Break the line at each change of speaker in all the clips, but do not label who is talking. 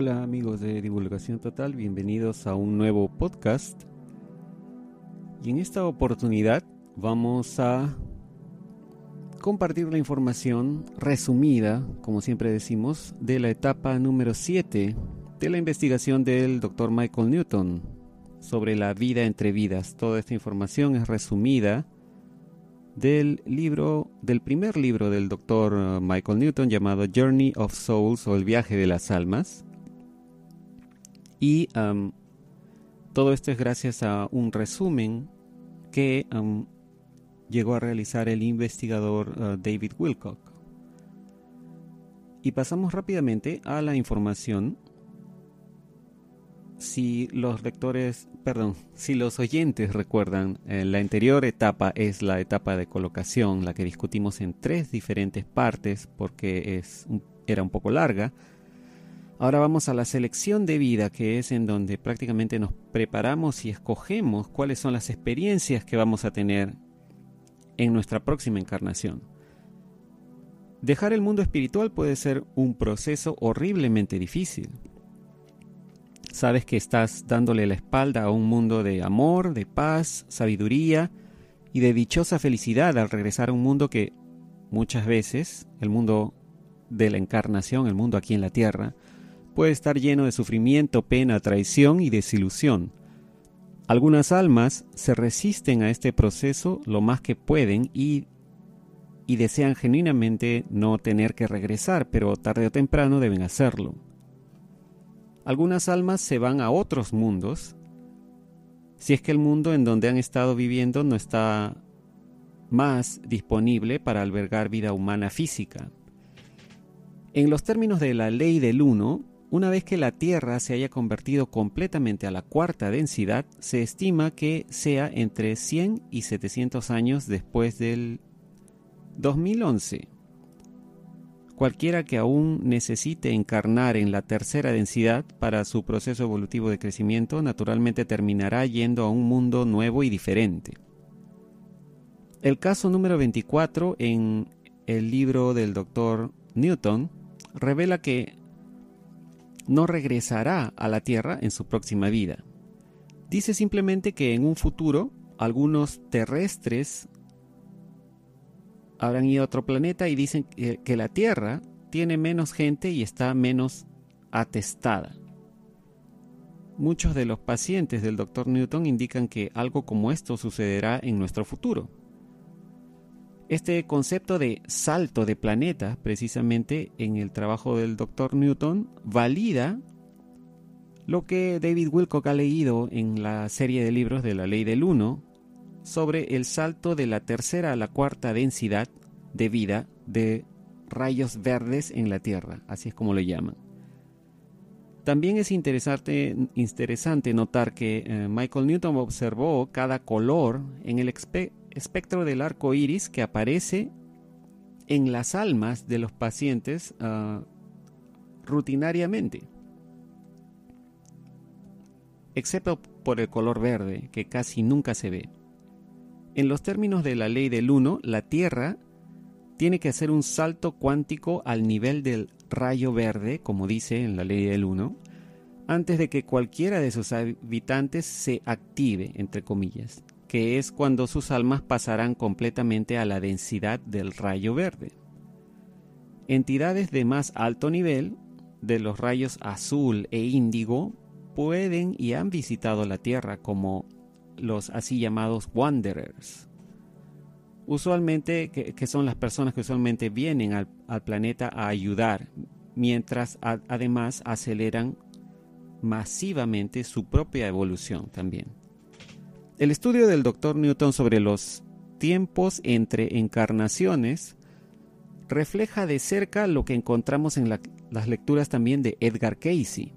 Hola amigos de Divulgación Total, bienvenidos a un nuevo podcast. Y en esta oportunidad vamos a compartir la información resumida, como siempre decimos, de la etapa número 7 de la investigación del Dr. Michael Newton sobre la vida entre vidas. Toda esta información es resumida del libro, del primer libro del Dr. Uh, Michael Newton llamado Journey of Souls o El viaje de las almas. Y um, todo esto es gracias a un resumen que llegó a realizar el investigador uh, David Wilcock. Y pasamos rápidamente a la información si los lectores, perdón, si los oyentes recuerdan, eh, la anterior etapa es la etapa de colocación, la que discutimos en tres diferentes partes porque es, era un poco larga. Ahora vamos a la selección de vida, que es en donde prácticamente nos preparamos y escogemos cuáles son las experiencias que vamos a tener en nuestra próxima encarnación. Dejar el mundo espiritual puede ser un proceso horriblemente difícil Sabes que estás dándole la espalda a un mundo de amor, de paz, sabiduría y de dichosa felicidad al regresar a un mundo que muchas veces, el mundo de la encarnación, el mundo aquí en la tierra, puede estar lleno de sufrimiento, pena, traición y desilusión. Algunas almas se resisten a este proceso lo más que pueden y, y desean genuinamente no tener que regresar, pero tarde o temprano deben hacerlo. Algunas almas se van a otros mundos, si es que el mundo en donde han estado viviendo no está más disponible para albergar vida humana física. En los términos de la ley del uno, una vez que la Tierra se haya convertido completamente a la cuarta densidad, se estima que sea entre 100 y 700 años después del 2011. Cualquiera que aún necesite encarnar en la tercera densidad para su proceso evolutivo de crecimiento naturalmente terminará yendo a un mundo nuevo y diferente. El caso número 24 en el libro del Dr. Newton revela que no regresará a la Tierra en su próxima vida. Dice simplemente que en un futuro algunos terrestres habrán ido a otro planeta y dicen que, la Tierra tiene menos gente y está menos atestada. Muchos de los pacientes del Dr. Newton indican que algo como esto sucederá en nuestro futuro. Este concepto de salto de planeta, precisamente en el trabajo del Dr. Newton, valida lo que David Wilcock ha leído en la serie de libros de la ley del 1 sobre el salto de la tercera a la cuarta densidad de vida de rayos verdes en la Tierra, así es como lo llaman. También es interesante, notar que eh, Michael Newton observó cada color en el espectro del arco iris que aparece en las almas de los pacientes ah, rutinariamente, excepto por el color verde, que casi nunca se ve. En los términos de la ley del 1, la Tierra tiene que hacer un salto cuántico al nivel del rayo verde, como dice en la ley del 1, antes de que cualquiera de sus habitantes se active, entre comillas, que es cuando sus almas pasarán completamente a la densidad del rayo verde. Entidades de más alto nivel, de los rayos azul e índigo, pueden y han visitado la Tierra como los así llamados wanderers. Usualmente, que, son las personas que usualmente vienen al, planeta a ayudar, mientras además aceleran masivamente su propia evolución también. El estudio del Dr. Newton sobre los tiempos entre encarnaciones refleja de cerca lo que encontramos en las lecturas también de Edgar Casey.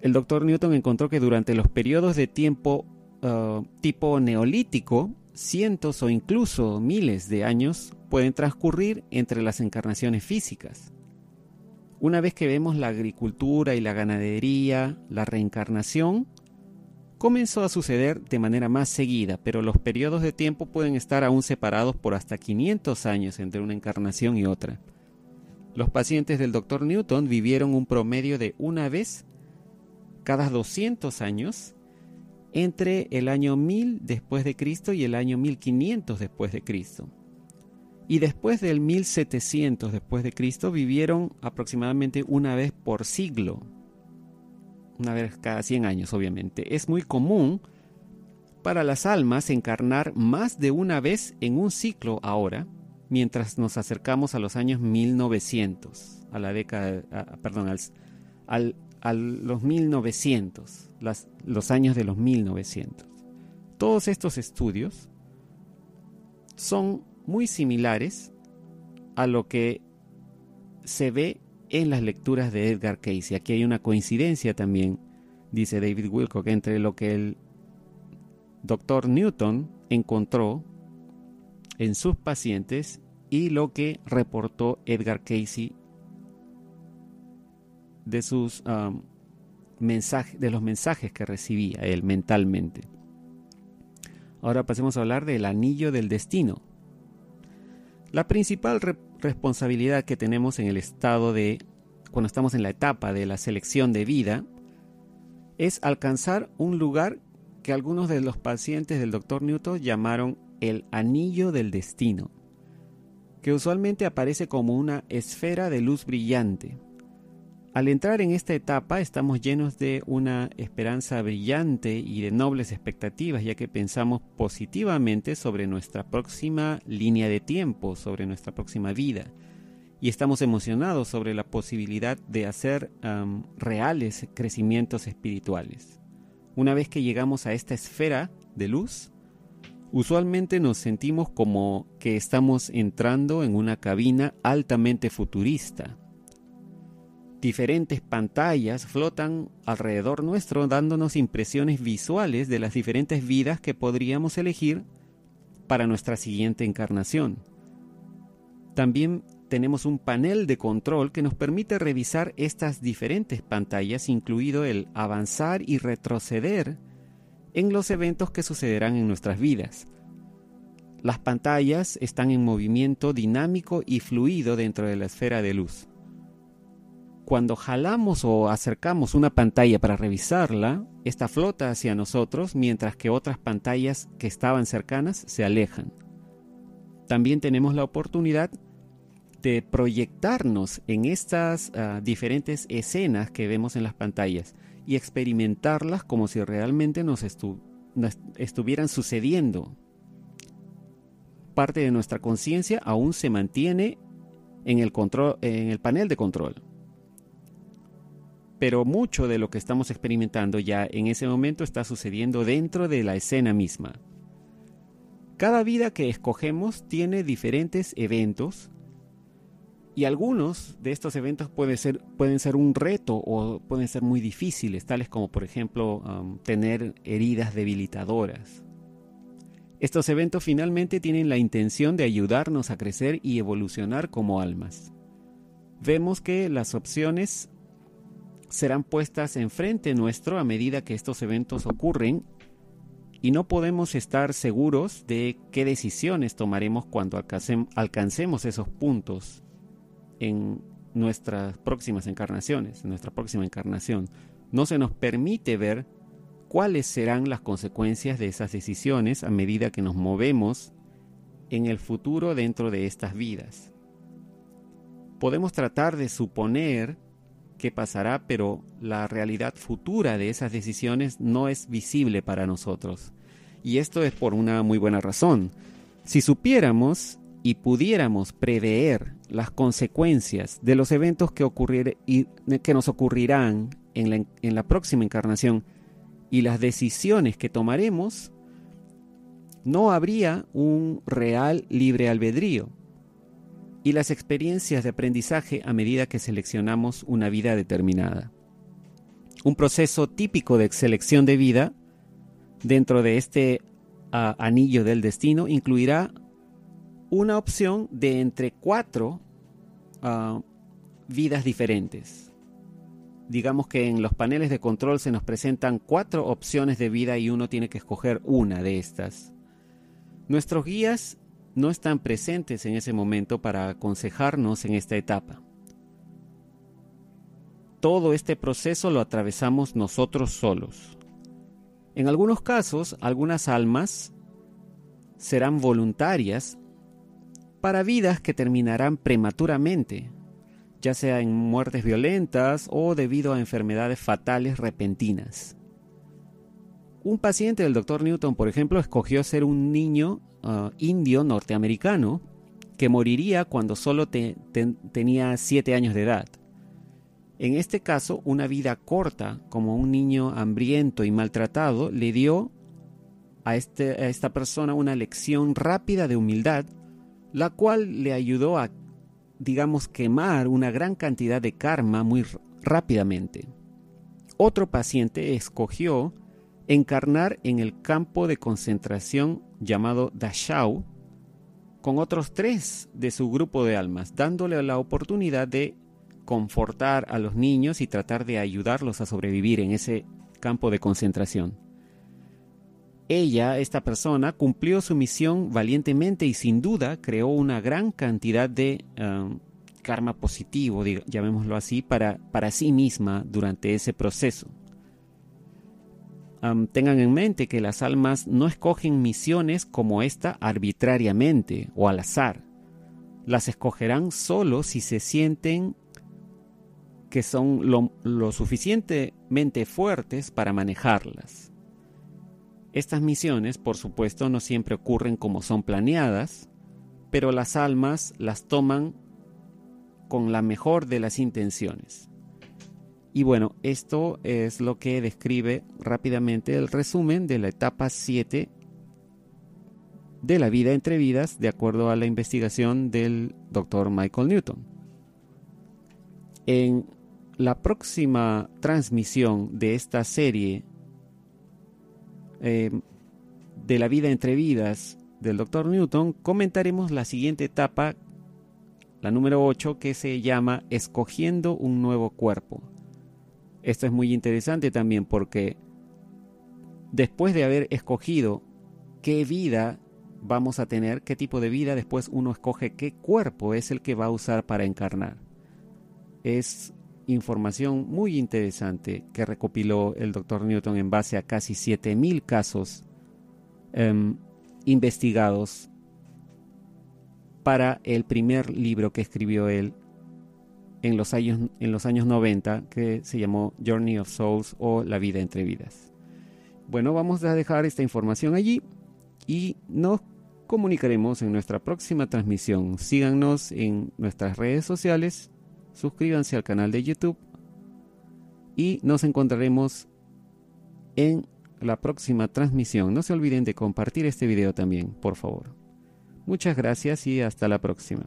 El Dr. Newton encontró que durante los periodos de tiempo Uh, tipo neolítico, cientos o incluso miles de años pueden transcurrir entre las encarnaciones físicas. Una vez que vemos la agricultura y la ganadería, la reencarnación comenzó a suceder de manera más seguida, pero los periodos de tiempo pueden estar aún separados por hasta 500 años entre una encarnación y otra. Los pacientes del Dr. Newton vivieron un promedio de una vez cada 200 años entre el año 1000 después de Cristo y el año 1500 después de Cristo. Y después del 1700 después de Cristo vivieron aproximadamente una vez por siglo. Una vez cada 100 años, obviamente. Es muy común para las almas encarnar más de una vez en un ciclo ahora, mientras nos acercamos a los años 1900, a la década, perdón, al, a los 1900, los años de los 1900. Todos estos estudios son muy similares a lo que se ve en las lecturas de Edgar Cayce. Aquí hay una coincidencia también, dice David Wilcock, entre lo que el doctor Newton encontró en sus pacientes y lo que reportó Edgar Cayce de sus um, mensajes, de los mensajes que recibía él mentalmente. Ahora pasemos a hablar del anillo del destino. La principal responsabilidad que tenemos en el estado de, cuando estamos en la etapa de la selección de vida, es alcanzar un lugar que algunos de los pacientes del Dr. Newton llamaron el anillo del destino, que usualmente aparece como una esfera de luz brillante. Al entrar en esta etapa estamos llenos de una esperanza brillante y de nobles expectativas, ya que pensamos positivamente sobre nuestra próxima línea de tiempo, sobre nuestra próxima vida. Y estamos emocionados sobre la posibilidad de hacer reales crecimientos espirituales. Una vez que llegamos a esta esfera de luz, usualmente nos sentimos como que estamos entrando en una cabina altamente futurista Diferentes pantallas flotan alrededor nuestro dándonos impresiones visuales de las diferentes vidas que podríamos elegir para nuestra siguiente encarnación. También tenemos un panel de control que nos permite revisar estas diferentes pantallas, incluido el avanzar y retroceder en los eventos que sucederán en nuestras vidas. Las pantallas están en movimiento dinámico y fluido dentro de la esfera de luz cuando jalamos o acercamos una pantalla para revisarla, esta flota hacia nosotros mientras que otras pantallas que estaban cercanas se alejan. También tenemos la oportunidad de proyectarnos en estas ah, diferentes escenas que vemos en las pantallas y experimentarlas como si realmente nos, estuvieran sucediendo. Parte de nuestra conciencia aún se mantiene en el, control, en el panel de control pero mucho de lo que estamos experimentando ya en ese momento está sucediendo dentro de la escena misma. Cada vida que escogemos tiene diferentes eventos y algunos de estos eventos pueden ser, pueden ser un reto o pueden ser muy difíciles, tales como por ejemplo um, tener heridas debilitadoras. Estos eventos finalmente tienen la intención de ayudarnos a crecer y evolucionar como almas. Vemos que las opciones serán puestas enfrente nuestro a medida que estos eventos ocurren y no podemos estar seguros de qué decisiones tomaremos cuando alcancemos esos puntos en nuestras próximas encarnaciones, en nuestra próxima encarnación. No se nos permite ver cuáles serán las consecuencias de esas decisiones a medida que nos movemos en el futuro dentro de estas vidas. Podemos tratar de suponer qué pasará, pero la realidad futura de esas decisiones no es visible para nosotros. Y esto es por una muy buena razón. Si supiéramos y pudiéramos prever las consecuencias de los eventos que, nos ocurrirán en la, en la próxima encarnación y las decisiones que tomaremos, no habría un real libre albedrío y las experiencias de aprendizaje a medida que seleccionamos una vida determinada. Un proceso típico de selección de vida dentro de este anillo del destino incluirá una opción de entre cuatro ah, vidas diferentes. Digamos que en los paneles de control se nos presentan cuatro opciones de vida y uno tiene que escoger una de estas. Nuestros guías no están presentes en ese momento para aconsejarnos en esta etapa. todo este proceso lo atravesamos nosotros solos. En algunos casos, algunas almas serán voluntarias para vidas que terminarán prematuramente, ya sea en muertes violentas o debido a enfermedades fatales repentinas. Un paciente del Dr. Newton, por ejemplo, escogió ser un niño uh, indio norteamericano que moriría cuando solo tenía 7 años de edad. En este caso, una vida corta, como un niño hambriento y maltratado, le dio a, este, a esta persona una lección rápida de humildad, la cual le ayudó a, digamos, quemar una gran cantidad de karma muy rápidamente. Otro paciente escogió encarnar en el campo de concentración llamado Dachau con otros tres de su grupo de almas, dándole la oportunidad de confortar a los niños y tratar de ayudarlos a sobrevivir en ese campo de concentración. Ella, esta persona, cumplió su misión valientemente y sin duda creó una gran cantidad de um, karma positivo, llamémoslo así, para, para sí misma durante ese proceso. Tengan en mente que las almas no escogen misiones como esta arbitrariamente o al azar. Las escogerán solo si se sienten que son lo, suficientemente fuertes para manejarlas. Estas misiones, por supuesto, no siempre ocurren como son planeadas, pero las almas las toman con la mejor de las intenciones. Y bueno, esto es lo que describe rápidamente el resumen de la etapa 7 de la vida entre vidas, de acuerdo a la investigación del doctor Michael Newton. En la próxima transmisión de esta serie eh, de la vida entre vidas del Dr. Newton, comentaremos la siguiente etapa, la número 8, que se llama Escogiendo un nuevo cuerpo. Esto es muy interesante también porque después de haber escogido qué vida vamos a tener, qué tipo de vida, después uno escoge qué cuerpo es el que va a usar para encarnar. Es información muy interesante que recopiló el doctor Newton en base a casi 7.000 casos em, investigados para el primer libro que escribió él en los, años, en los años 90 que se llamó Journey of Souls o La vida entre vidas. Bueno, vamos a dejar esta información allí y nos comunicaremos en nuestra próxima transmisión. Síganos en nuestras redes sociales suscríbanse al canal de YouTube y nos encontraremos en la próxima transmisión. No se olviden de compartir este video también, por favor. Muchas gracias y hasta la próxima.